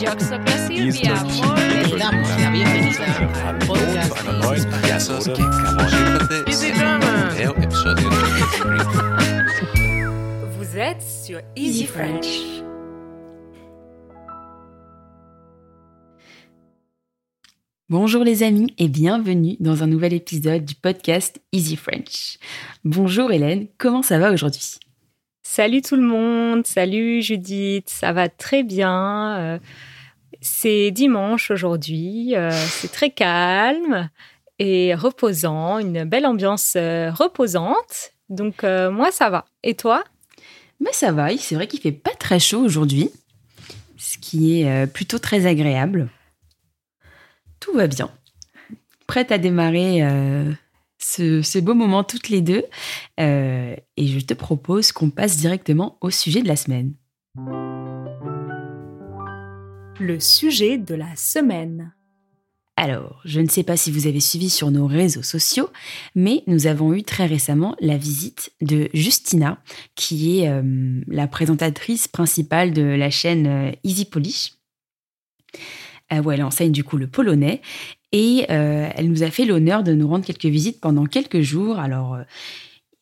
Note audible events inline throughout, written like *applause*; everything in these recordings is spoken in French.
Silvia, damos la bienvenida al podcast Vous êtes sur Easy French. Bonjour les amis et bienvenue dans un nouvel épisode du podcast Easy French. Bonjour Hélène, comment ça va aujourd'hui? Salut tout le monde, salut Judith, ça va très bien. euh, C'est dimanche aujourd'hui, euh, c'est très calme et reposant, une belle ambiance euh, reposante. Donc euh, moi ça va. Et toi? Bah ça va, c'est vrai qu'il fait pas très chaud aujourd'hui, ce qui est plutôt très agréable. Tout va bien. Prête à démarrer ce, beau moment toutes les deux. Et je te propose qu'on passe directement au sujet de la semaine. Le sujet de la semaine. Alors, je ne sais pas si vous avez suivi sur nos réseaux sociaux, mais nous avons eu très récemment la visite de Justina, qui est euh, la présentatrice principale de la chaîne euh, Easy Polish, euh, où elle enseigne du coup le polonais. Et euh, elle nous a fait l'honneur de nous rendre quelques visites pendant quelques jours. Alors,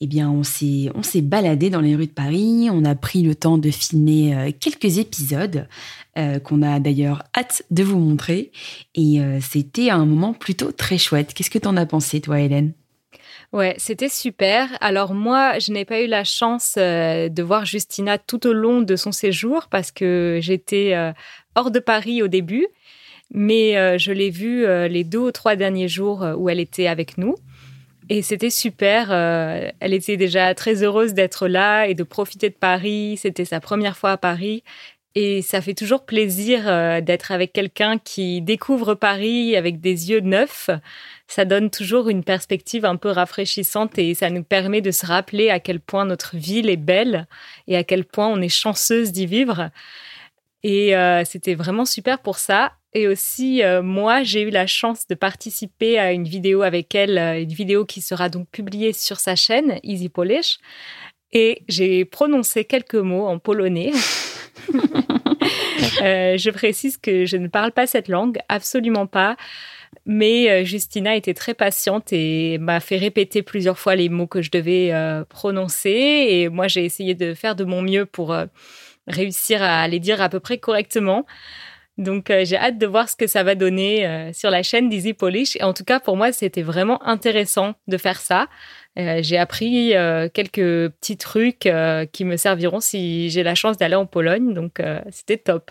eh bien, on s'est, on s'est baladé dans les rues de Paris. On a pris le temps de filmer euh, quelques épisodes euh, qu'on a d'ailleurs hâte de vous montrer. Et euh, c'était un moment plutôt très chouette. Qu'est-ce que t'en as pensé, toi, Hélène? Ouais, c'était super. Alors moi, je n'ai pas eu la chance de voir Justina tout au long de son séjour parce que j'étais hors de Paris au début, mais je l'ai vue les deux ou trois derniers jours où elle était avec nous. Et c'était super. euh, elle était déjà très heureuse d'être là et de profiter de Paris. C'était sa première fois à Paris. Et ça fait toujours plaisir euh, d'être avec quelqu'un qui découvre Paris avec des yeux neufs ça donne toujours une perspective un peu rafraîchissante et ça nous permet de se rappeler à quel point notre ville est belle et à quel point on est chanceuse d'y vivre. Et euh, c'était vraiment super pour ça. Et aussi, euh, moi, j'ai eu la chance de participer à une vidéo avec elle, euh, une vidéo qui sera donc publiée sur sa chaîne, Easy Polish. Et j'ai prononcé quelques mots en polonais. *laughs* Euh, je précise que je ne parle pas cette langue, absolument pas. Mais Justina était très patiente et m'a fait répéter plusieurs fois les mots que je devais prononcer. Et moi, j'ai essayé de faire de mon mieux pour réussir à les dire à peu près correctement. Donc, euh, j'ai hâte de voir ce que ça va donner euh, sur la chaîne d'Easy Polish. Et en tout cas, pour moi, c'était vraiment intéressant de faire ça. Euh, j'ai appris quelques petits trucs qui me serviront si j'ai la chance d'aller en Pologne. Donc, c'était top.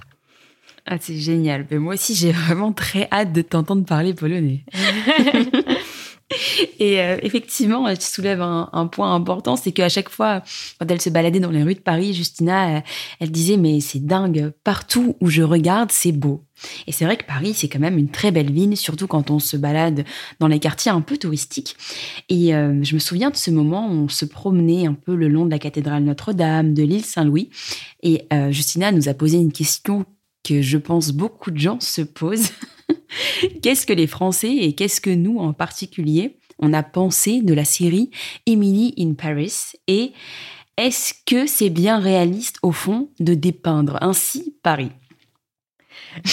Ah, c'est génial. Mais moi aussi, j'ai *laughs* vraiment très hâte de t'entendre parler polonais. *laughs* *laughs* Et euh, effectivement, tu soulèves un, point important, c'est qu'à chaque fois, quand elle se baladait dans les rues de Paris, Justina, euh, elle disait mais c'est dingue, partout où je regarde, c'est beau. Et c'est vrai que Paris, c'est quand même une très belle ville, surtout quand on se balade dans les quartiers un peu touristiques. Et euh, je me souviens de ce moment où on se promenait un peu le long de la cathédrale Notre-Dame, de l'île Saint-Louis, et euh, Justina nous a posé une question que je pense beaucoup de gens se posent. *laughs* qu'est-ce que les Français et qu'est-ce que nous en particulier on a pensé de la série Emily in Paris et est-ce que c'est bien réaliste au fond de dépeindre ainsi Paris?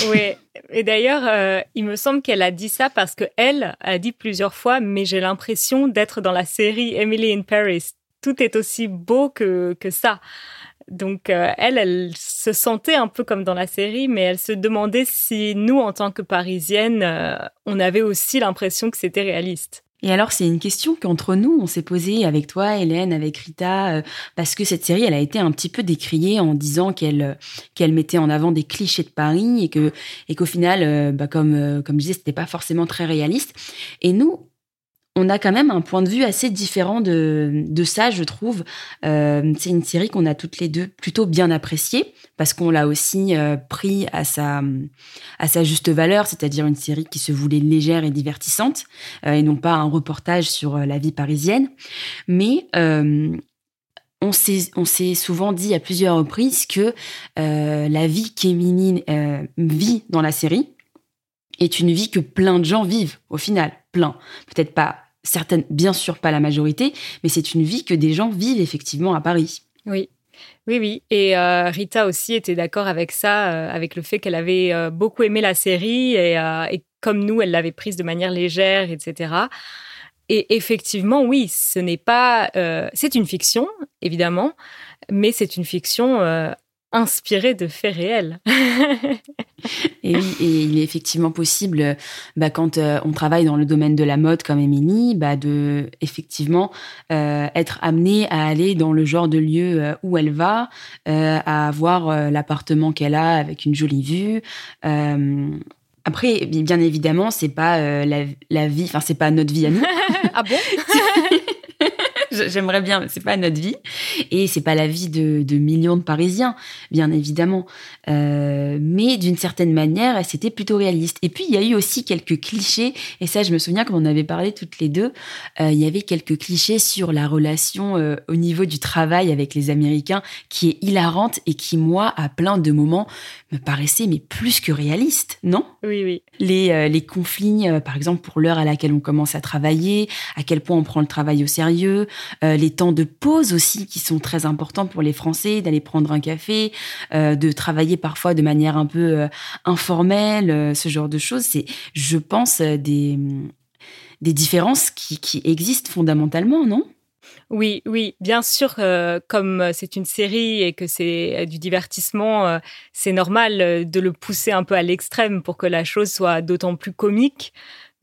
Oui. Et d'ailleurs, euh, il me semble qu'elle a dit ça parce que elle a dit plusieurs fois, mais j'ai l'impression d'être dans la série Emily in Paris. Tout est aussi beau que, que ça. Donc, euh, elle, elle se sentait un peu comme dans la série, mais elle se demandait si nous, en tant que Parisiennes, euh, on avait aussi l'impression que c'était réaliste. Et alors, c'est une question qu'entre nous, on s'est posée avec toi, Hélène, avec Rita, euh, parce que cette série, elle a été un petit peu décriée en disant qu'elle mettait en avant des clichés de Paris et que et qu'au final, bah, comme comme je disais, c'était pas forcément très réaliste. Et nous, on a quand même un point de vue assez différent de, ça, je trouve. Euh, c'est une série qu'on a toutes les deux plutôt bien appréciée parce qu'on l'a aussi euh, pris à sa, à sa juste valeur, c'est-à-dire une série qui se voulait légère et divertissante euh, et non pas un reportage sur la vie parisienne. Mais on s'est souvent dit à plusieurs reprises que la vie qu'Émilie euh, vit dans la série est une vie que plein de gens vivent au final, plein. Peut-être pas certaines, bien sûr pas la majorité, mais c'est une vie que des gens vivent effectivement à Paris. Oui. Oui, oui. Et euh, Rita aussi était d'accord avec ça, euh, avec le fait qu'elle avait euh, beaucoup aimé la série et, et comme nous, elle l'avait prise de manière légère, etc. Et effectivement, oui, ce n'est pas. c'est une fiction, évidemment, mais c'est une fiction inspiré de faits réels. *laughs* et oui, et il est effectivement possible, bah, quand euh, on travaille dans le domaine de la mode comme Émilie, bah, de effectivement euh, être amené à aller dans le genre de lieu euh, où elle va, à avoir l'appartement qu'elle a avec une jolie vue. après, bien évidemment, c'est pas la, la, vie, enfin c'est pas notre vie à nous. *laughs* ah bon? *laughs* *laughs* J'aimerais bien, mais c'est pas notre vie. Et c'est pas la vie de, millions de Parisiens, bien évidemment. Euh, mais d'une certaine manière, c'était plutôt réaliste. Et puis, il y a eu aussi quelques clichés. Et ça, je me souviens, quand on avait parlé toutes les deux, euh, il y avait quelques clichés sur la relation euh, au niveau du travail avec les Américains qui est hilarante et qui, moi, à plein de moments, me paraissait mais plus que réaliste, non? Oui, oui. Les, les conflits, par exemple, pour l'heure à laquelle on commence à travailler, à quel point on prend le travail au sérieux, euh, les temps de pause aussi qui sont très importants pour les Français, d'aller prendre un café, euh, de travailler parfois de manière un peu euh, informelle, ce genre de choses. C'est, je pense, des, des différences qui, qui existent fondamentalement, non? Oui, oui, bien sûr, comme c'est une série et que c'est du divertissement, c'est normal de le pousser un peu à l'extrême pour que la chose soit d'autant plus comique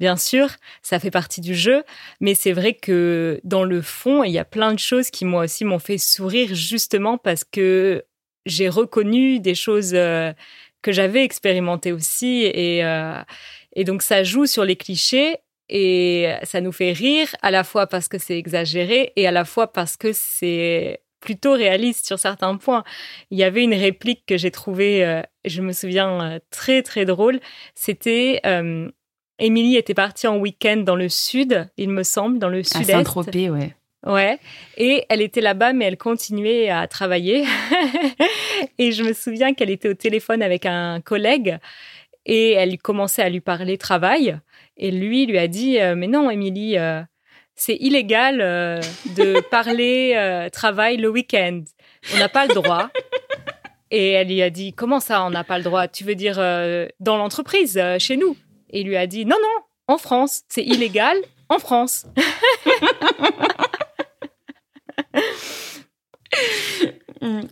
bien sûr, ça fait partie du jeu, mais c'est vrai que dans le fond, il y a plein de choses qui moi aussi m'ont fait sourire justement parce que j'ai reconnu des choses euh, que j'avais expérimentées aussi et, euh, et donc ça joue sur les clichés et ça nous fait rire à la fois parce que c'est exagéré et à la fois parce que c'est plutôt réaliste sur certains points. Il y avait une réplique que j'ai trouvée, euh, je me souviens, très très drôle. C'était Émilie était partie en week-end dans le sud, il me semble, dans le sud-est. À Saint-Tropez, ouais. Ouais. Et elle était là-bas, mais elle continuait à travailler. *laughs* et je me souviens qu'elle était au téléphone avec un collègue et elle commençait à lui parler travail. Et lui lui a dit euh, Mais non, Émilie, euh, c'est illégal euh, de *laughs* parler travail le week-end. On n'a pas le droit. Et elle lui a dit Comment ça, on n'a pas le droit? Tu veux dire dans l'entreprise, chez nous? Et lui a dit non, non, en France, c'est illégal en France.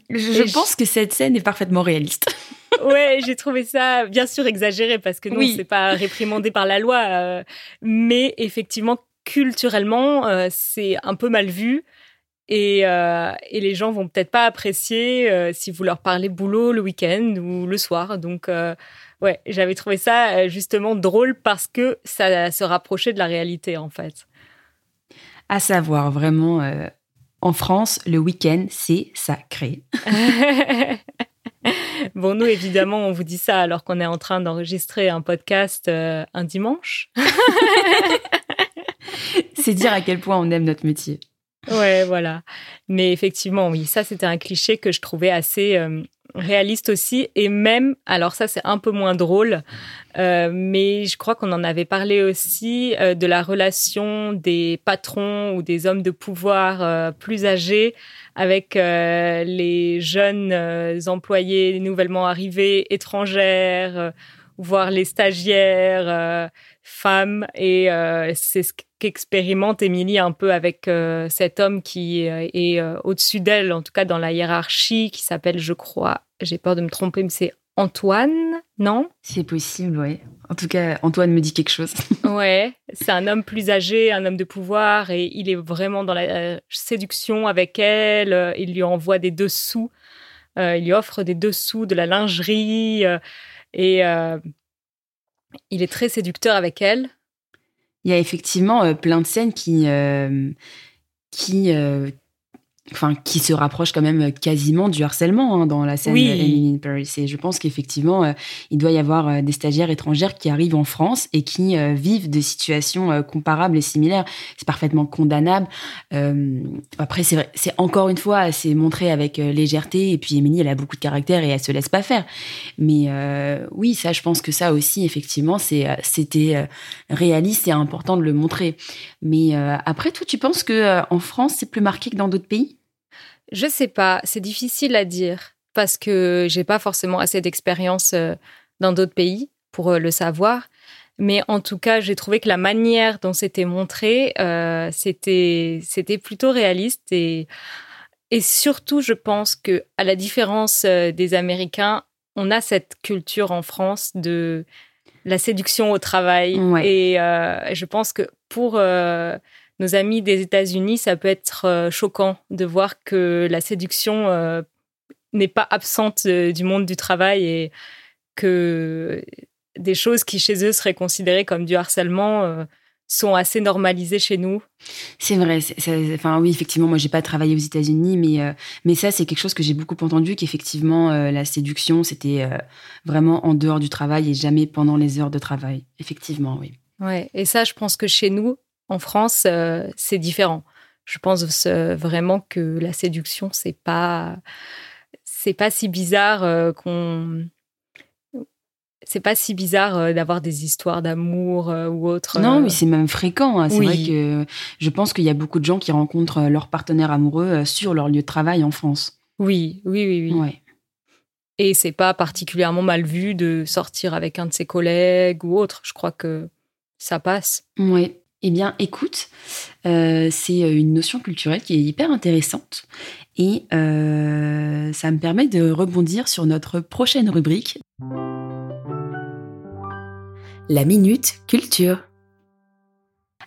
je, pense que cette scène est parfaitement réaliste. *laughs* ouais, j'ai trouvé ça bien sûr exagéré parce que non, oui. c'est pas réprimandé par la loi, euh, mais effectivement culturellement, euh, c'est un peu mal vu. Et, euh, et les gens vont peut-être pas apprécier si vous leur parlez boulot le week-end ou le soir. Donc, ouais, j'avais trouvé ça euh, justement drôle parce que ça se rapprochait de la réalité en fait. À savoir vraiment, euh, en France, le week-end, c'est sacré. *laughs* bon, nous, évidemment, on vous dit ça alors qu'on est en train d'enregistrer un podcast euh, un dimanche. *laughs* c'est dire à quel point on aime notre métier. Ouais, voilà. Mais effectivement, oui, ça, c'était un cliché que je trouvais assez réaliste aussi. Et même alors ça c'est un peu moins drôle euh, mais je crois qu'on en avait parlé aussi euh, de la relation des patrons ou des hommes de pouvoir euh, plus âgés avec les jeunes employés nouvellement arrivés étrangères voire les stagiaires femmes et c'est ce qu'expérimente Émilie un peu avec euh, cet homme qui est euh, au-dessus d'elle, en tout cas dans la hiérarchie, qui s'appelle, je crois, j'ai peur de me tromper, mais c'est Antoine, non? C'est possible, oui. En tout cas, Antoine me dit quelque chose. *laughs* ouais, c'est un homme plus âgé, un homme de pouvoir, et il est vraiment dans la euh, séduction avec elle. Il lui envoie des dessous, il lui offre des dessous, de la lingerie, et il est très séducteur avec elle. Il y a effectivement euh, plein de scènes qui, euh, qui, euh, enfin, qui se rapproche quand même quasiment du harcèlement hein, dans la scène oui. Emily in Paris. Et je pense qu'effectivement, euh, il doit y avoir euh, des stagiaires étrangères qui arrivent en France et qui euh, vivent des situations comparables et similaires. C'est parfaitement condamnable. après, c'est c'est encore une fois, c'est montré avec légèreté. Et puis Emily, elle a beaucoup de caractère et elle se laisse pas faire. Mais oui, ça, je pense que ça aussi, effectivement, c'est c'était réaliste et important de le montrer. Mais après tout, tu penses que en France, c'est plus marqué que dans d'autres pays? Je sais pas, c'est difficile à dire parce que j'ai pas forcément assez d'expérience euh, dans d'autres pays pour euh, le savoir. Mais en tout cas, j'ai trouvé que la manière dont c'était montré, euh, c'était c'était plutôt réaliste et et surtout, je pense que à la différence des Américains, on a cette culture en France de la séduction au travail. Ouais. Et euh, je pense que pour euh, nos amis des États-Unis, ça peut être euh, choquant de voir que la séduction euh, n'est pas absente euh, du monde du travail et que des choses qui chez eux seraient considérées comme du harcèlement sont assez normalisées chez nous. C'est vrai. enfin, oui, effectivement, moi, j'ai pas travaillé aux États-Unis, mais euh, mais ça, c'est quelque chose que j'ai beaucoup entendu qu'effectivement, euh, la séduction, c'était euh, vraiment en dehors du travail et jamais pendant les heures de travail. Effectivement, oui. Ouais, et ça, je pense que chez nous, en France, euh, c'est différent. Je pense euh, vraiment que la séduction, c'est pas, c'est pas si bizarre euh, qu'on, c'est pas si bizarre euh, d'avoir des histoires d'amour euh, ou autre. Non, oui, c'est même fréquent. hein. C'est oui. vrai que je pense qu'il y a beaucoup de gens qui rencontrent leur partenaire amoureux sur leur lieu de travail en France. oui, oui, oui, oui. Ouais. Et c'est pas particulièrement mal vu de sortir avec un de ses collègues ou autre. Je crois que ça passe. Ouais. Eh bien, écoute, euh, c'est une notion culturelle qui est hyper intéressante et euh, ça me permet de rebondir sur notre prochaine rubrique. La minute culture.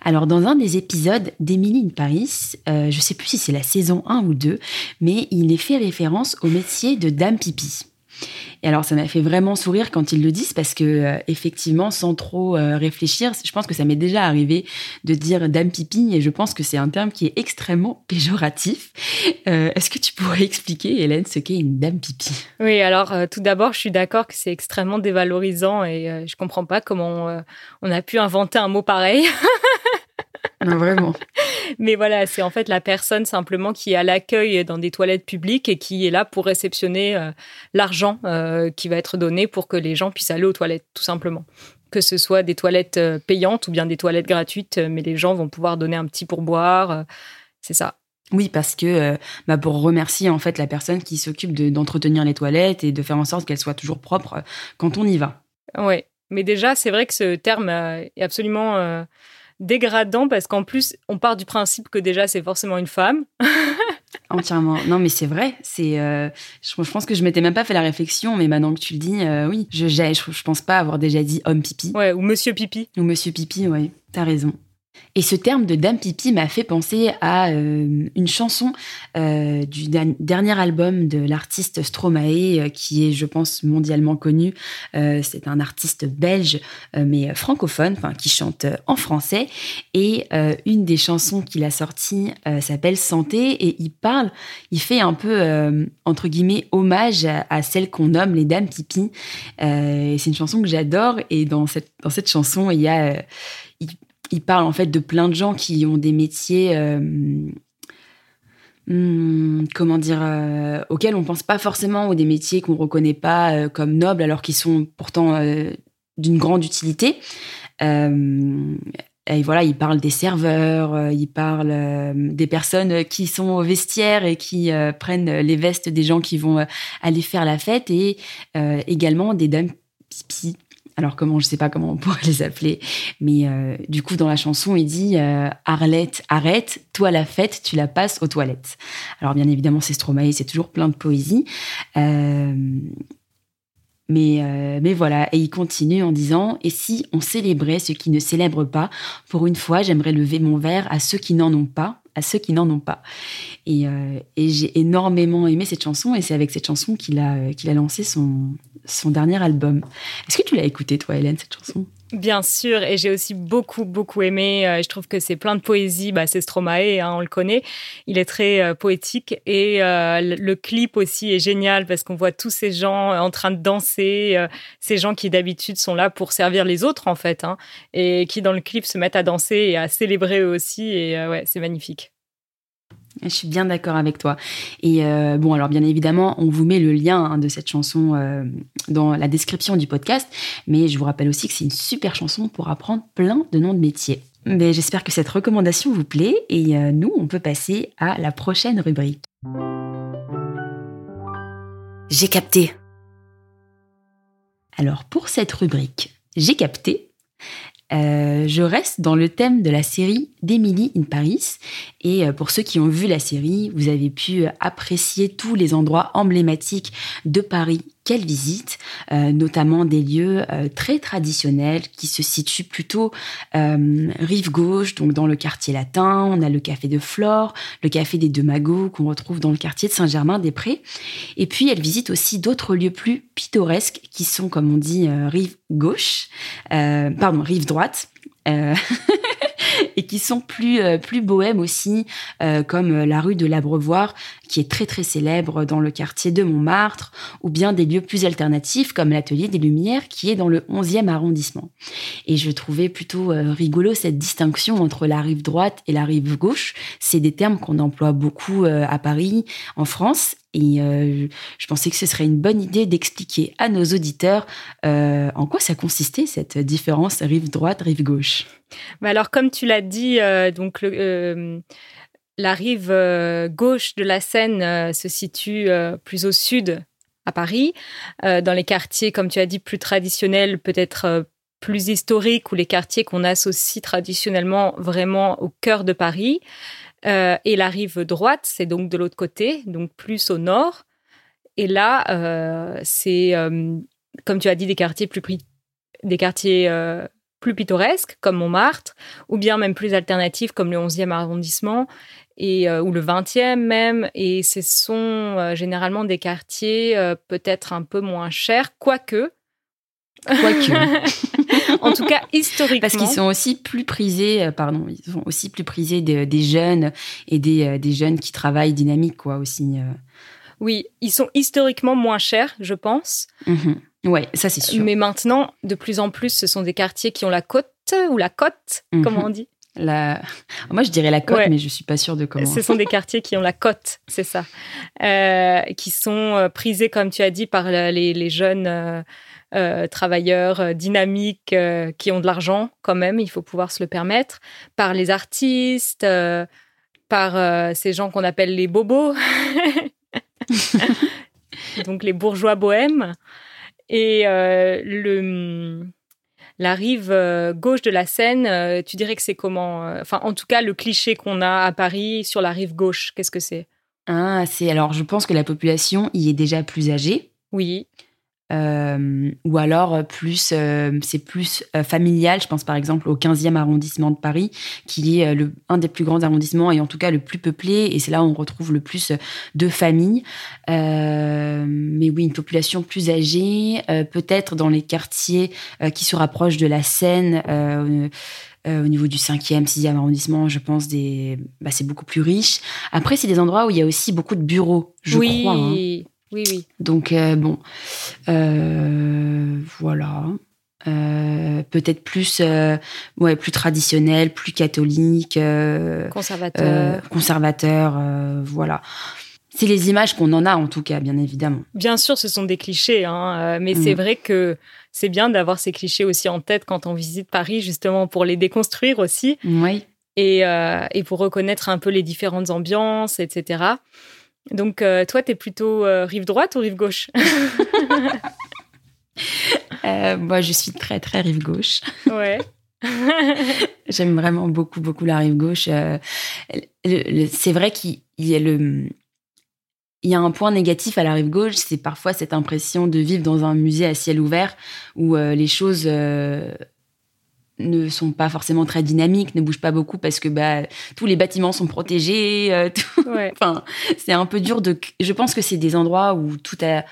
Alors, dans un des épisodes d'Emily in Paris, euh, je sais plus si c'est la saison 1 ou 2, mais il est fait référence au métier de dame pipi. Et alors, ça m'a fait vraiment sourire quand ils le disent parce que, euh, effectivement, sans trop euh, réfléchir, je pense que ça m'est déjà arrivé de dire dame pipi et je pense que c'est un terme qui est extrêmement *laughs* péjoratif. Euh, Est-ce que tu pourrais expliquer, Hélène, ce qu'est une dame pipi? Oui, alors tout d'abord, je suis d'accord que c'est extrêmement dévalorisant et je comprends pas comment on a pu inventer un mot pareil. *laughs* Non, vraiment. *laughs* Mais voilà, c'est en fait la personne simplement qui est à l'accueil dans des toilettes publiques et qui est là pour réceptionner euh, l'argent euh, qui va être donné pour que les gens puissent aller aux toilettes, tout simplement. Que ce soit des toilettes euh, payantes ou bien des toilettes gratuites, mais les gens vont pouvoir donner un petit pourboire. euh, c'est ça. Oui, parce que bah, pour remercier en fait la personne qui s'occupe de- d'entretenir les toilettes et de faire en sorte qu'elles soient toujours propres quand on y va. Ouais. Mais déjà, c'est vrai que ce terme est absolument euh, dégradant parce qu'en plus, on part du principe que déjà, c'est forcément une femme. *laughs* Entièrement. Non, mais c'est vrai. C'est. euh, je, je pense que je m'étais même pas fait la réflexion, mais maintenant que tu le dis, euh, oui. Je, j'ai- je, je pense pas avoir déjà dit homme pipi Ouais, ou monsieur pipi. ou monsieur pipi. Ouais, t'as raison. Et ce terme de dame pipi m'a fait penser à euh, une chanson euh, du dernier album de l'artiste Stromae, euh, qui est, je pense, mondialement connu. C'est un artiste belge, mais francophone, qui chante en français. Et une des chansons qu'il a sorties s'appelle Santé, et il parle, il fait un peu entre guillemets hommage à, à celles qu'on nomme les dames pipi. C'est une chanson que j'adore, et dans cette dans cette chanson, il y a il parle en fait de plein de gens qui ont des métiers, euh, hmm, comment dire, euh, auxquels on pense pas forcément, ou des métiers qu'on reconnaît pas euh, comme nobles, alors qu'ils sont pourtant d'une grande utilité. Et voilà, il parle des serveurs, il parle des personnes qui sont au vestiaire et qui prennent les vestes des gens qui vont aller faire la fête, et également des dames. Alors comment, je sais pas comment on pourrait *laughs* les appeler, mais euh, du coup dans la chanson il dit euh, Arlette, arrête, toi la fête, tu la passes aux toilettes. Alors bien évidemment c'est Stromae, c'est toujours plein de poésie, Euh, mais mais voilà et il continue en disant et si on célébrait ceux qui ne célèbrent pas, pour une fois j'aimerais lever mon verre à ceux qui n'en ont pas, à ceux qui n'en ont pas. Et, euh, et j'ai énormément aimé cette chanson et c'est avec cette chanson qu'il a qu'il a lancé son son dernier album. Est-ce que tu l'as écouté, toi, Hélène, cette chanson? Bien sûr, et j'ai aussi beaucoup, beaucoup aimé. euh, je trouve que c'est plein de poésie. Bah, c'est Stromae, hein, on le connaît. Il est très euh, poétique. Et euh, le, clip aussi est génial parce qu'on voit tous ces gens en train de danser, ces gens qui d'habitude sont là pour servir les autres, en fait, hein, et qui dans le clip se mettent à danser et à célébrer eux aussi. Et ouais, c'est magnifique. Je suis bien d'accord avec toi. Et euh, bon, alors bien évidemment, on vous met le lien hein, de cette chanson euh, dans la description du podcast, mais je vous rappelle aussi que c'est une super chanson pour apprendre plein de noms de métiers. Mais j'espère que cette recommandation vous plaît et euh, nous, on peut passer à la prochaine rubrique. J'ai capté. Alors pour cette rubrique, j'ai capté. Euh, je reste dans le thème de la série d'Emily in Paris. Et euh, pour ceux qui ont vu la série, vous avez pu apprécier tous les endroits emblématiques de Paris qu'elle visite, euh, notamment des lieux très traditionnels qui se situent plutôt rive gauche, donc dans le quartier latin. On a le café de Flore, le café des Deux Magots qu'on retrouve dans le quartier de Saint-Germain-des-Prés. Et puis elle visite aussi d'autres lieux plus pittoresques qui sont, comme on dit, rive gauche, pardon, rive droite euh, *laughs* *laughs* et qui sont plus euh, plus bohèmes aussi, euh, comme la rue de l'Abreuvoir, qui est très très célèbre dans le quartier de Montmartre, ou bien des lieux plus alternatifs comme l'Atelier des Lumières, qui est dans le 11e arrondissement. Et je trouvais plutôt rigolo cette distinction entre la rive droite et la rive gauche. C'est des termes qu'on emploie beaucoup à Paris, en France, et euh, je pensais que ce serait une bonne idée d'expliquer à nos auditeurs euh, en quoi ça consistait cette différence rive droite, rive gauche. Mais alors, comme tu l'as dit, euh, donc la rive gauche de la Seine se situe plus au sud à Paris, dans les quartiers, comme tu as dit, plus traditionnels, peut-être plus historiques, ou les quartiers qu'on associe traditionnellement vraiment au cœur de Paris. Euh, et la rive droite, c'est donc de l'autre côté, donc plus au nord. Et là, euh, c'est, euh, comme tu as dit, des quartiers plus, des quartiers, plus pittoresques, comme Montmartre, ou bien même plus alternatifs, comme le 11e arrondissement, et, ou le 20e même. Et ce sont généralement des quartiers peut-être un peu moins chers, quoique Quoique. *laughs* *laughs* en tout cas, historiquement. Parce qu'ils sont aussi plus prisés, euh, pardon, ils sont aussi plus prisés des jeunes et des, euh, des, jeunes qui travaillent dynamique, quoi, aussi. Euh. Oui, ils sont historiquement moins chers, je pense. Mhm. Ouais, ça c'est sûr. Mais maintenant, de plus en plus, ce sont des quartiers qui ont la côte ou la côte, mhm. comment on dit? La... *laughs* Moi, je dirais la côte, mais je suis pas sûre de comment. Ce sont des quartiers qui ont la côte, c'est ça, qui sont prisés, comme tu as dit, par les, les jeunes euh, travailleurs euh, dynamiques euh, qui ont de l'argent quand même, il faut pouvoir se le permettre, par les artistes, par ces gens qu'on appelle les bobos, *laughs* donc les bourgeois bohèmes. Et le, la rive gauche de la Seine, tu dirais que c'est comment Enfin, en tout cas, le cliché qu'on a à Paris sur la rive gauche, qu'est-ce que c'est? Ah, c'est alors, je pense que la population y est déjà plus âgée. Oui. Euh, ou alors euh, plus euh, c'est plus familial. Je pense par exemple au 15e arrondissement de Paris, qui est le, un des plus grands arrondissements et en tout cas le plus peuplé. Et c'est là où on retrouve le plus de familles. mais oui, une population plus âgée, peut-être dans les quartiers qui se rapprochent de la Seine. au niveau du 5e, 6e arrondissement, je pense, des, bah, c'est beaucoup plus riche. Après, c'est des endroits où il y a aussi beaucoup de bureaux, je oui. crois. Hein. Oui, oui. Donc, euh, bon, euh, voilà. Euh, peut-être plus, ouais, plus traditionnel, plus catholique. conservateur. conservateur, voilà. C'est les images qu'on en a, en tout cas, bien évidemment. Bien sûr, ce sont des clichés, hein, mais c'est mm. vrai que c'est bien d'avoir ces clichés aussi en tête quand on visite Paris, justement, pour les déconstruire aussi. Oui. Et, et pour reconnaître un peu les différentes ambiances, etc. Donc, euh, toi, tu es plutôt euh, rive droite ou rive gauche? *laughs* Euh, Moi, je suis très, très rive gauche. Ouais. *laughs* J'aime vraiment beaucoup, beaucoup la rive gauche. c'est vrai qu'il y a le. Il y a un point négatif à la rive gauche, c'est parfois cette impression de vivre dans un musée à ciel ouvert où les choses ne sont pas forcément très dynamiques, ne bougent pas beaucoup parce que bah, tous les bâtiments sont protégés. Euh, *laughs* enfin, c'est un peu dur de. Je pense que c'est des endroits où tout a,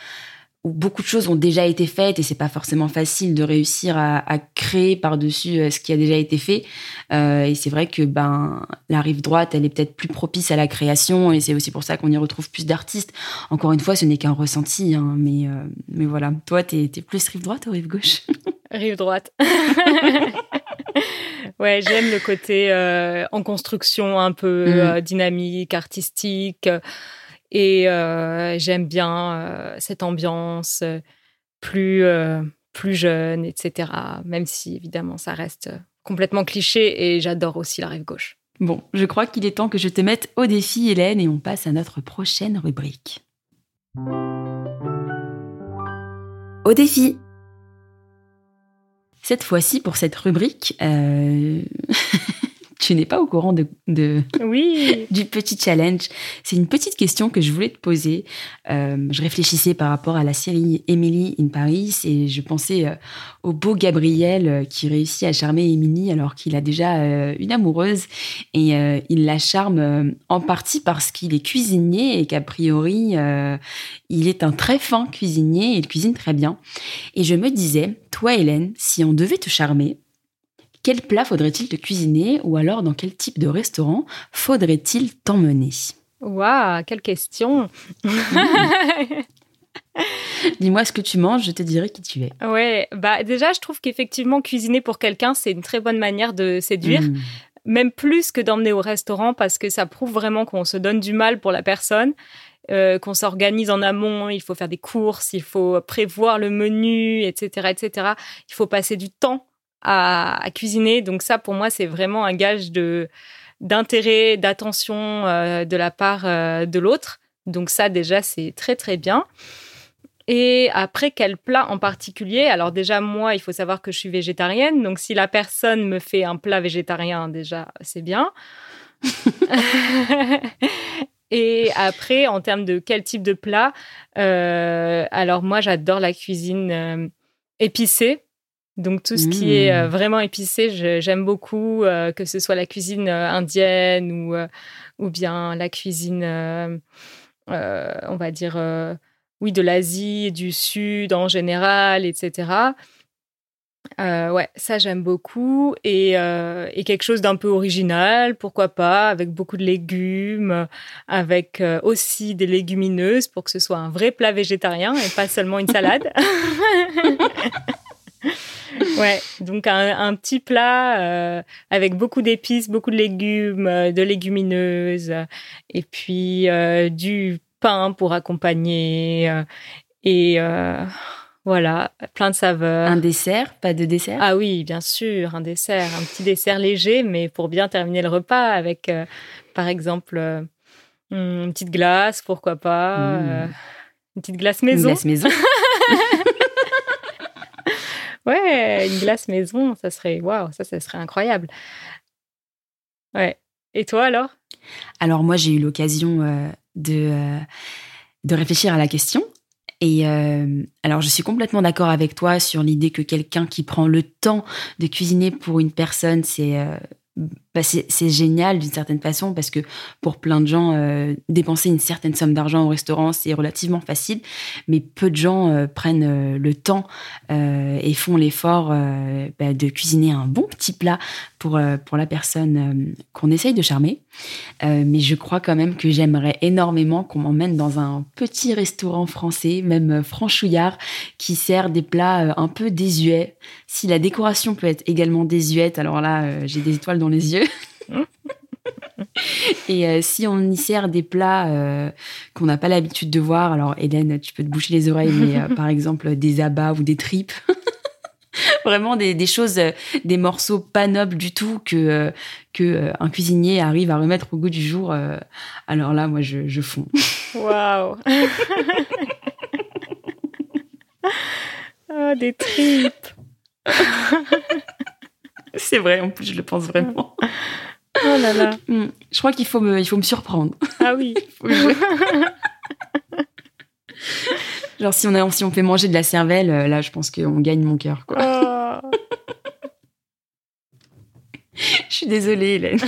où beaucoup de choses ont déjà été faites et c'est pas forcément facile de réussir à, créer par-dessus euh, ce qui a déjà été fait. Euh, et c'est vrai que ben la rive droite, elle est peut-être plus propice à la création et c'est aussi pour ça qu'on y retrouve plus d'artistes. Encore une fois, ce n'est qu'un ressenti, hein, mais mais voilà. Toi, t'es es plus rive droite ou rive gauche? Rive droite. *laughs* *laughs* ouais, j'aime le côté euh, en construction un peu mm. euh, dynamique, artistique. Et euh, j'aime bien cette ambiance plus, plus jeune, etc. Même si, évidemment, ça reste complètement cliché. Et j'adore aussi la rive gauche. Bon, je crois qu'il est temps que je te mette au défi, Hélène, et on passe à notre prochaine rubrique. au défi. Cette fois-ci, pour cette rubrique, euh, *laughs* tu n'es pas au courant de, de- Oui. *laughs* du petit challenge. C'est une petite question que je voulais te poser. Euh, je réfléchissais par rapport à la série Emily in Paris et je pensais euh, au beau Gabriel euh, qui réussit à charmer Emily alors qu'il a déjà euh, une amoureuse et il la charme en partie parce qu'il est cuisinier et qu'a priori il est un très fin cuisinier et il cuisine très bien. Et je me disais, toi Hélène, si on devait te charmer, quel plat faudrait-il te cuisiner ou alors dans quel type de restaurant faudrait-il t'emmener? Waouh, quelle question. *laughs* Dis-moi ce que tu manges, je te dirai qui tu es. ouais, bah déjà, je trouve qu'effectivement, cuisiner pour quelqu'un, c'est une très bonne manière de séduire. Mm. même plus que d'emmener au restaurant parce que ça prouve vraiment qu'on se donne du mal pour la personne, euh, qu'on s'organise en amont, il faut faire des courses, il faut prévoir le menu, etc., etc. Il faut passer du temps à, cuisiner. Donc ça, pour moi, c'est vraiment un gage de d'intérêt, d'attention euh, de la part euh, de l'autre. Donc ça, déjà, c'est très très bien. Et après, quel plat en particulier? Alors déjà, moi, il faut savoir que je suis végétarienne. Donc si la personne me fait un plat végétarien, déjà, c'est bien. *laughs* Et après, en termes de quel type de plat, euh, alors moi, j'adore la cuisine épicée. Donc tout ce qui est euh, Mmh. vraiment épicé, j'aime beaucoup, euh, que ce soit la cuisine euh, indienne ou, euh, ou bien la cuisine, euh, euh, on va dire, euh, oui, de l'Asie, du Sud en général, etc. Euh, ouais, ça j'aime beaucoup. Et, euh, et quelque chose d'un peu original, pourquoi pas, avec beaucoup de légumes, avec euh, aussi des légumineuses pour que ce soit un vrai plat végétarien et pas seulement une salade. *laughs* *laughs* *laughs* ouais, donc un, un petit plat euh, avec beaucoup d'épices, beaucoup de légumes, euh, de légumineuses, euh, et puis euh, du pain pour accompagner. euh, et voilà, plein de saveurs. Un dessert, pas de dessert? Ah oui, bien sûr, un dessert, un petit dessert léger, mais pour bien terminer le repas avec, par exemple, une petite glace, pourquoi pas, Mm. euh, une petite glace Une maison. glace maison. *laughs* Ouais, une glace maison, ça serait, waouh, ça, ça serait incroyable. Ouais. Et toi alors? Alors moi, j'ai eu l'occasion euh, de, euh, de réfléchir à la question. Et euh, alors, je suis complètement d'accord avec toi sur l'idée que quelqu'un qui prend le temps de cuisiner pour une personne, c'est bah, c'est génial d'une certaine façon parce que pour plein de gens, euh, dépenser une certaine somme d'argent au restaurant, c'est relativement facile. Mais peu de gens euh, prennent euh, le temps et font l'effort bah, de cuisiner un bon petit plat pour, pour la personne qu'on essaye de charmer. Mais je crois quand même que j'aimerais énormément qu'on m'emmène dans un petit restaurant français, même franchouillard, qui sert des plats un peu désuets. Si la décoration peut être également désuète, alors là, j'ai des étoiles dans les yeux. *laughs* Et euh, si on y sert des plats euh, qu'on n'a pas l'habitude de voir, alors Hélène, tu peux te boucher les oreilles, mais euh, *laughs* par exemple des abats ou des tripes. *laughs* Vraiment des, des choses, des morceaux pas nobles du tout que, que un cuisinier arrive à remettre au goût du jour. alors là, moi, je, je fonds. Waouh Ah, des tripes *laughs* C'est vrai, en plus, je le pense vraiment. *laughs* Oh là là Hmm, Je crois qu'il faut me, il faut me surprendre. Ah oui *laughs* Genre, si on, a, si on fait manger de la cervelle, euh, là, je pense qu'on gagne mon cœur. Quoi. Oh. Je suis désolée, Hélène.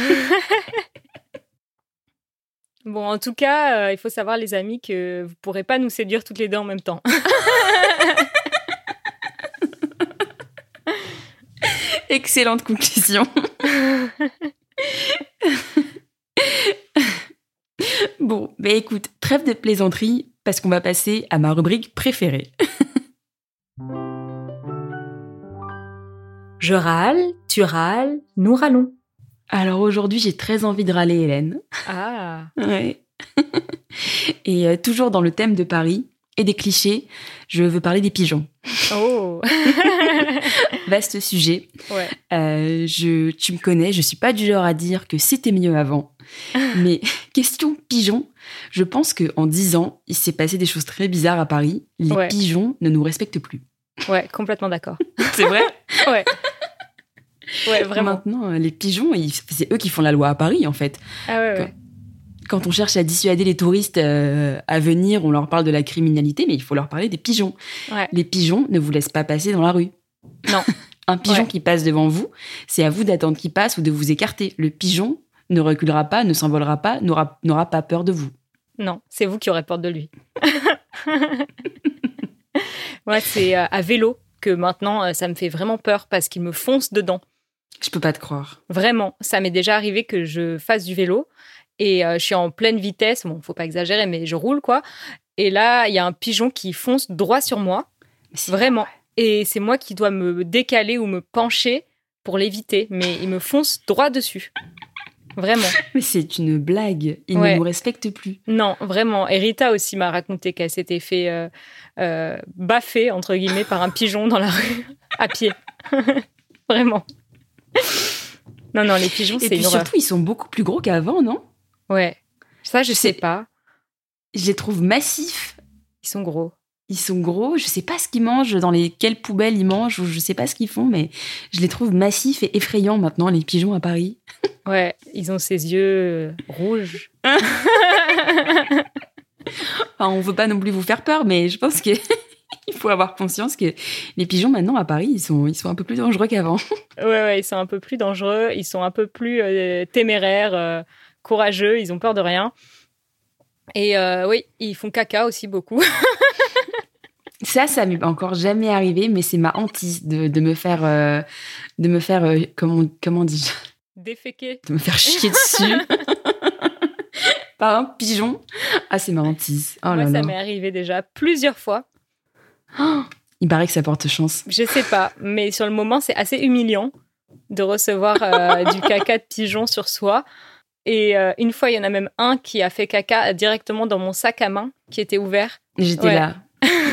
Bon, en tout cas, euh, il faut savoir, les amis, que vous pourrez pas nous séduire toutes les deux en même temps. Excellente conclusion. *laughs* bon, bah écoute, trêve de plaisanterie, parce qu'on va passer à ma rubrique préférée. *laughs* Je râle, tu râles, nous râlons. Alors aujourd'hui, j'ai très envie de râler, Hélène. Ah *laughs* Ouais. Et euh, toujours dans le thème de Paris et des clichés, je veux parler des pigeons. Oh Vaste sujet. Ouais. Euh, je, tu me connais, je suis pas du genre à dire que c'était mieux avant. *laughs* Mais question pigeons, je pense que en 10 ans, il s'est passé des choses très bizarres à Paris. Les Ouais. pigeons ne nous respectent plus. Ouais, complètement d'accord. *laughs* C'est vrai? Ouais. Ouais, vraiment. Maintenant, euh, les pigeons, c'est eux qui font la loi à Paris, en fait. Ah ouais, ouais. Quand on cherche à dissuader les touristes euh, à venir, on leur parle de la criminalité, mais il faut leur parler des pigeons. Ouais. Les pigeons ne vous laissent pas passer dans la rue. Non. *laughs* Un pigeon Ouais. qui passe devant vous, c'est à vous d'attendre qu'il passe ou de vous écarter. Le pigeon ne reculera pas, ne s'envolera pas, n'aura n'aura pas peur de vous. Non, c'est vous qui aurez peur de lui. *laughs* ouais, c'est euh, à vélo que maintenant euh, ça me fait vraiment peur parce qu'il me fonce dedans. Je peux pas te croire. Vraiment, ça m'est déjà arrivé que je fasse du vélo et euh, je suis en pleine vitesse. Bon, faut pas exagérer, mais je roule quoi. Et là, il y a un pigeon qui fonce droit sur moi, vraiment. Et c'est moi qui dois me décaler ou me pencher pour l'éviter, mais il me fonce droit dessus. Vraiment. Mais c'est une blague. Il Ouais. ne nous respecte plus. Non, vraiment. Et Rita aussi m'a raconté qu'elle s'était fait euh, euh, baffer, entre guillemets, par un pigeon dans la rue, à pied. *laughs* vraiment. Non, non, les pigeons, Et c'est puis une horreur. surtout, ils sont beaucoup plus gros qu'avant, non? Ouais. Ça, je sais pas. Je les trouve massifs. Ils sont gros. Ils sont gros. Je sais pas ce qu'ils mangent, dans les quelles poubelles ils mangent, ou je sais pas ce qu'ils font, mais je les trouve massifs et effrayants maintenant, les pigeons à Paris. *laughs* Ouais, ils ont ces yeux euh, rouges. *laughs* Enfin, on veut pas non plus vous faire peur, mais je pense que *laughs* il faut avoir conscience que les pigeons maintenant à Paris, ils sont, ils sont un peu plus dangereux qu'avant. Ouais, ouais, ils sont un peu plus dangereux, ils sont un peu plus euh, téméraires, euh, courageux, ils ont peur de rien. Et euh, oui, ils font caca aussi beaucoup. Ça, ça m'est encore jamais arrivé, mais c'est ma hantise de, de me faire, euh, de me faire, euh, comment, comment dis Déféqués. de me faire chier *laughs* dessus *laughs* par un pigeon. Ah, c'est ma hantise. Oh là Moi, ça là. m'est arrivé déjà plusieurs fois. *gasps* Il paraît que ça porte chance. Je sais pas, mais sur le moment, c'est assez humiliant de recevoir euh, *laughs* du caca de pigeon sur soi. Et une fois, il y en a même un qui a fait caca directement dans mon sac à main qui était ouvert. J'étais Ouais. là.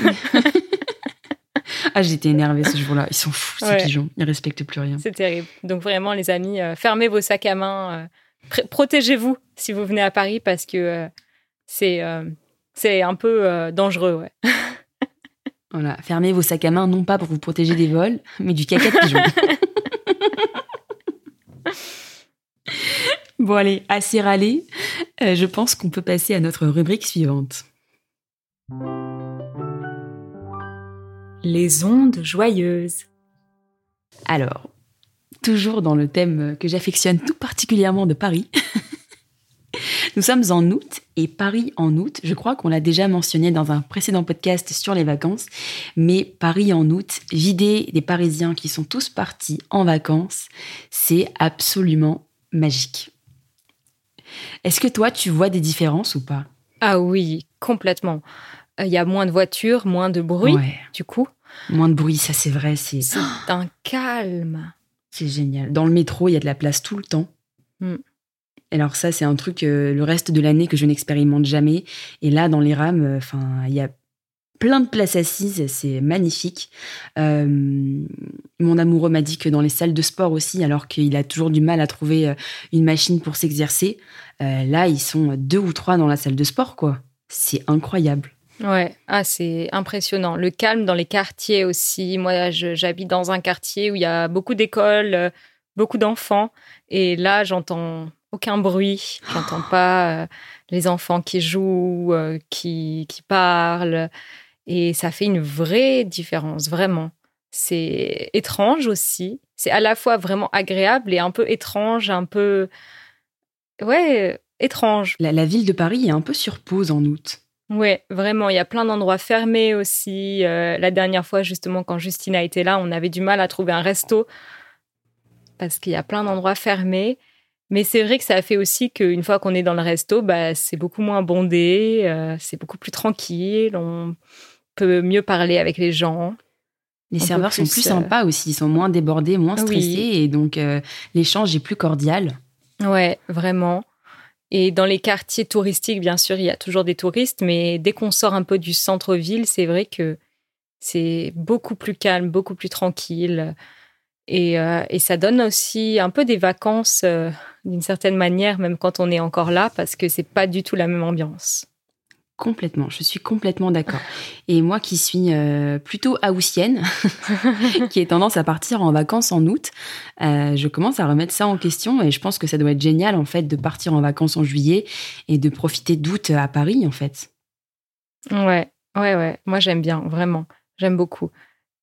*laughs* ah, j'étais énervée ce jour-là. Ils sont fous, ces pigeons. Ils respectent plus rien. C'est terrible. Donc vraiment, les amis, euh, fermez vos sacs à main. euh, pr- Protégez-vous si vous venez à Paris parce que euh, c'est c'est un peu dangereux. Ouais. *laughs* Voilà. Fermez vos sacs à main, non pas pour vous protéger des vols, mais du caca de pigeon. *laughs* bon, allez, assez râlé. Euh, je pense qu'on peut passer à notre rubrique suivante. Les ondes joyeuses. Alors, toujours dans le thème que j'affectionne tout particulièrement de Paris. *laughs* Nous sommes en août et Paris en août, je crois qu'on l'a déjà mentionné dans un précédent podcast sur les vacances, mais Paris en août, vider des Parisiens qui sont tous partis en vacances, c'est absolument magique. Est-ce que toi, tu vois des différences ou pas? Ah oui, complètement. Euh, Il y a moins de voitures, moins de bruit, Ouais, du coup. moins de bruit, ça c'est vrai, c'est *gasps* un calme. C'est génial. Dans le métro, il y a de la place tout le temps. Mm. Alors ça, c'est un truc euh, le reste de l'année que je n'expérimente jamais. Et là, dans les rames, euh, il y a plein de places assises, c'est magnifique. Euh, mon amoureux m'a dit que dans les salles de sport aussi, alors qu'il a toujours du mal à trouver une machine pour s'exercer, là, ils sont deux ou trois dans la salle de sport, quoi. C'est incroyable. Ouais, ah, c'est impressionnant. Le calme dans les quartiers aussi. Moi, j'habite dans un quartier où il y a beaucoup d'écoles, euh, beaucoup d'enfants. Et là, j'entends aucun bruit. J'entends *gasps* pas euh, les enfants qui jouent, euh, qui, qui parlent. Et ça fait une vraie différence, vraiment. C'est étrange aussi. C'est à la fois vraiment agréable et un peu étrange, un peu. Ouais, étrange. La, la ville de Paris est un peu sur pause en août. Ouais, vraiment, il y a plein d'endroits fermés aussi. Euh, la dernière fois, justement, quand Justina était là, on avait du mal à trouver un resto parce qu'il y a plein d'endroits fermés. Mais c'est vrai que ça a fait aussi qu'une fois qu'on est dans le resto, bah, c'est beaucoup moins bondé, euh, c'est beaucoup plus tranquille, on peut mieux parler avec les gens. Les serveurs sont plus, euh, sympas aussi, ils sont moins débordés, moins Oui. stressés et donc euh, l'échange est plus cordial. Ouais, vraiment. Et dans les quartiers touristiques, bien sûr, il y a toujours des touristes, mais dès qu'on sort un peu du centre-ville, c'est vrai que c'est beaucoup plus calme, beaucoup plus tranquille. Et, euh, ça donne aussi un peu des vacances euh, d'une certaine manière, même quand on est encore là, parce que c'est pas du tout la même ambiance. Complètement, je suis complètement d'accord. Et moi qui suis euh, plutôt haussienne, *laughs* qui ai tendance à partir en vacances en août, euh, je commence à remettre ça en question et je pense que ça doit être génial en fait de partir en vacances en juillet et de profiter d'août à Paris en fait. Ouais, ouais, ouais. Moi j'aime bien, vraiment. J'aime beaucoup.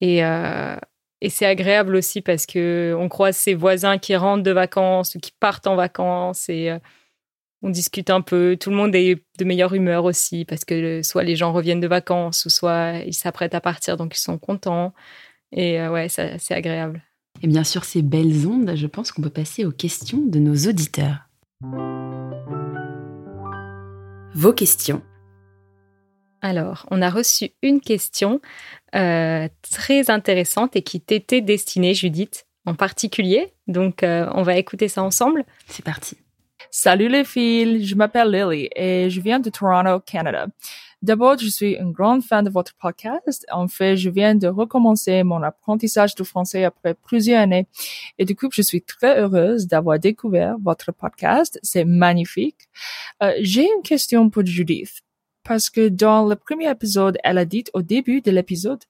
Et, euh, et c'est agréable aussi parce que on croise ses voisins qui rentrent de vacances ou qui partent en vacances et on discute un peu. Tout le monde est de meilleure humeur aussi parce que soit les gens reviennent de vacances ou soit ils s'apprêtent à partir donc ils sont contents. Et euh, ouais, c'est agréable. Et bien sûr, ces belles ondes, je pense qu'on peut passer aux questions de nos auditeurs. Vos questions. Alors, on a reçu une question euh, très intéressante et qui t'était destinée, Judith, en particulier. Donc, euh, on va écouter ça ensemble. C'est parti. Salut les filles, je m'appelle Lily et je viens de Toronto, Canada. D'abord, je suis une grande fan de votre podcast. En fait, je viens de recommencer mon apprentissage du français après plusieurs années. Et du coup, je suis très heureuse d'avoir découvert votre podcast. C'est magnifique. Euh, J'ai une question pour Judith. Parce que dans le premier épisode, elle a dit au début de l'épisode,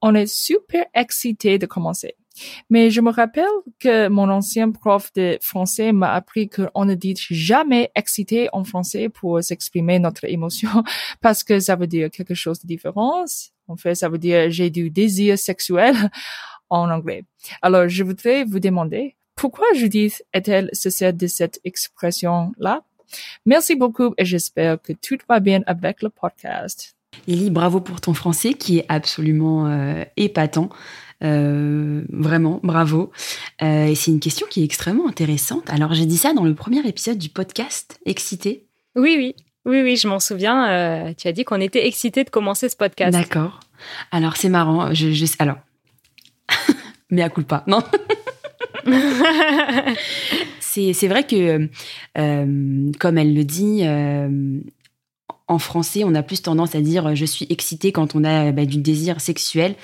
on est super excité de commencer. Mais je me rappelle que mon ancien prof de français m'a appris qu'on ne dit jamais excité en français pour s'exprimer notre émotion *laughs* parce que ça veut dire quelque chose de différent. En fait, ça veut dire j'ai du désir sexuel *laughs* en anglais. Alors, je voudrais vous demander pourquoi Judith est-elle celle de cette expression-là? Merci beaucoup et j'espère que tout va bien avec le podcast. Lily, bravo pour ton français qui est absolument euh, épatant. Euh, vraiment, bravo. Euh, et c'est une question qui est extrêmement intéressante. Alors, j'ai dit ça dans le premier épisode du podcast, Excité. Oui, oui. Oui, oui, je m'en souviens. Euh, tu as dit qu'on était excité de commencer ce podcast. D'accord. Alors, c'est marrant. Je, je, alors, *laughs* mais à coup pas. Non. *laughs* c'est vrai que, comme elle le dit, en français, on a plus tendance à dire euh, je suis excité quand on a bah, du désir sexuel.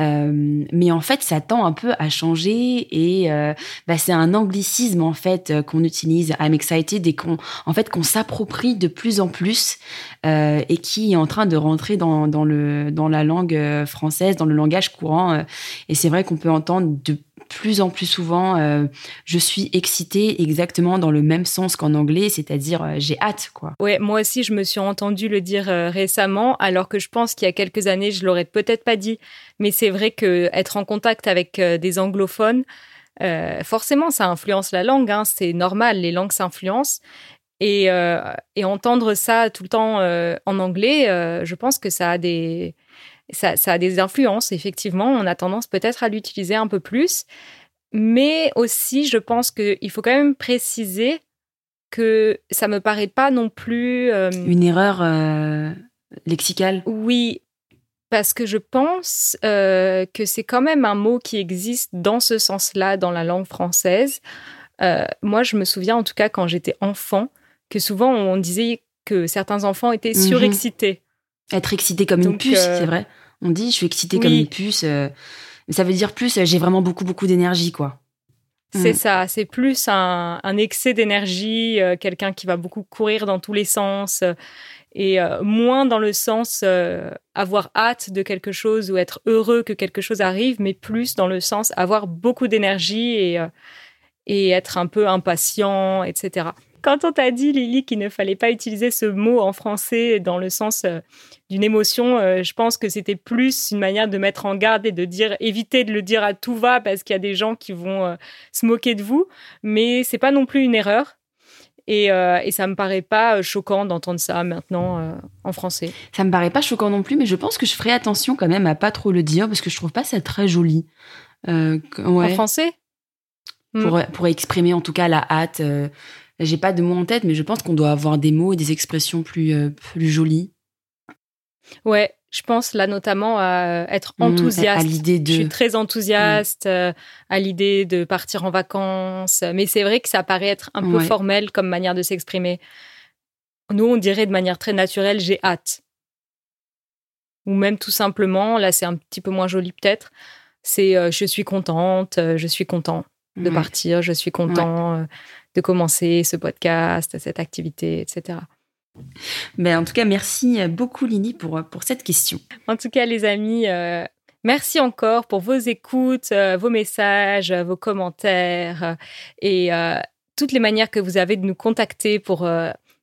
Euh, mais en fait, ça tend un peu à changer et euh, bah, c'est un anglicisme en fait qu'on utilise. I'm excited et qu'on en fait qu'on s'approprie de plus en plus et qui est en train de rentrer dans, dans le dans la langue française, dans le langage courant. et c'est vrai qu'on peut entendre de plus en plus souvent, euh, je suis excitée exactement dans le même sens qu'en anglais, c'est-à-dire euh, j'ai hâte, quoi. Ouais, moi aussi, je me suis entendu le dire euh, récemment, alors que je pense qu'il y a quelques années, je l'aurais peut-être pas dit. Mais c'est vrai que être en contact avec des anglophones, forcément, ça influence la langue. Hein, c'est normal, les langues s'influencent. Et, entendre ça tout le temps en anglais, je pense que ça a des ça, a des influences, effectivement. On a tendance peut-être à l'utiliser un peu plus. Mais aussi, je pense qu'il faut quand même préciser que ça me paraît pas non plus... Euh, Une erreur euh, lexicale Oui, parce que je pense euh, que c'est quand même un mot qui existe dans ce sens-là dans la langue française. moi, je me souviens en tout cas quand j'étais enfant que souvent on disait que certains enfants étaient mhm. surexcités. Être excité comme une puce, euh, c'est vrai. On dit, je suis excité comme une puce. Euh, ça veut dire plus, j'ai vraiment beaucoup, beaucoup d'énergie, quoi. C'est mm. ça, c'est plus un, excès d'énergie, euh, quelqu'un qui va beaucoup courir dans tous les sens, et moins dans le sens avoir hâte de quelque chose ou être heureux que quelque chose arrive, mais plus dans le sens avoir beaucoup d'énergie et, et être un peu impatient, etc. Quand on t'a dit, Lily, qu'il ne fallait pas utiliser ce mot en français dans le sens euh, d'une émotion, euh, je pense que c'était plus une manière de mettre en garde et de dire, éviter de le dire à tout va parce qu'il y a des gens qui vont euh, se moquer de vous. Mais c'est pas non plus une erreur. Et, et, ça me paraît pas choquant d'entendre ça maintenant en français. Ça me paraît pas choquant non plus, mais je pense que je ferai attention quand même à pas trop le dire parce que je trouve pas ça très joli. Ouais. En français? Pour, pour, exprimer en tout cas la hâte, j'ai pas de mots en tête, mais je pense qu'on doit avoir des mots et des expressions plus, euh, plus jolies. Ouais, je pense là notamment à être mmh, enthousiaste. à l'idée de. Je suis très enthousiaste euh, à l'idée de partir en vacances, mais c'est vrai que ça paraît être un peu formel comme manière de s'exprimer. Nous, on dirait de manière très naturelle, j'ai hâte. Ou même tout simplement, là c'est un petit peu moins joli peut-être, c'est euh, je suis contente, je suis content de partir, je suis content de commencer ce podcast, cette activité, etc. Ben, en tout cas, merci beaucoup, Lily, pour, pour cette question. En tout cas, les amis, euh, merci encore pour vos écoutes, euh, vos messages, euh, vos commentaires et toutes les manières que vous avez de nous contacter pour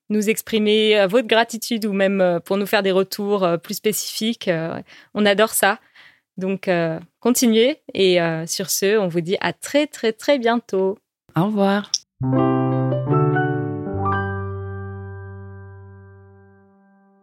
nous exprimer votre gratitude ou même pour nous faire des retours plus spécifiques. on adore ça. Donc, continuez. Et sur ce, on vous dit à très, très, très bientôt. Au revoir. thank you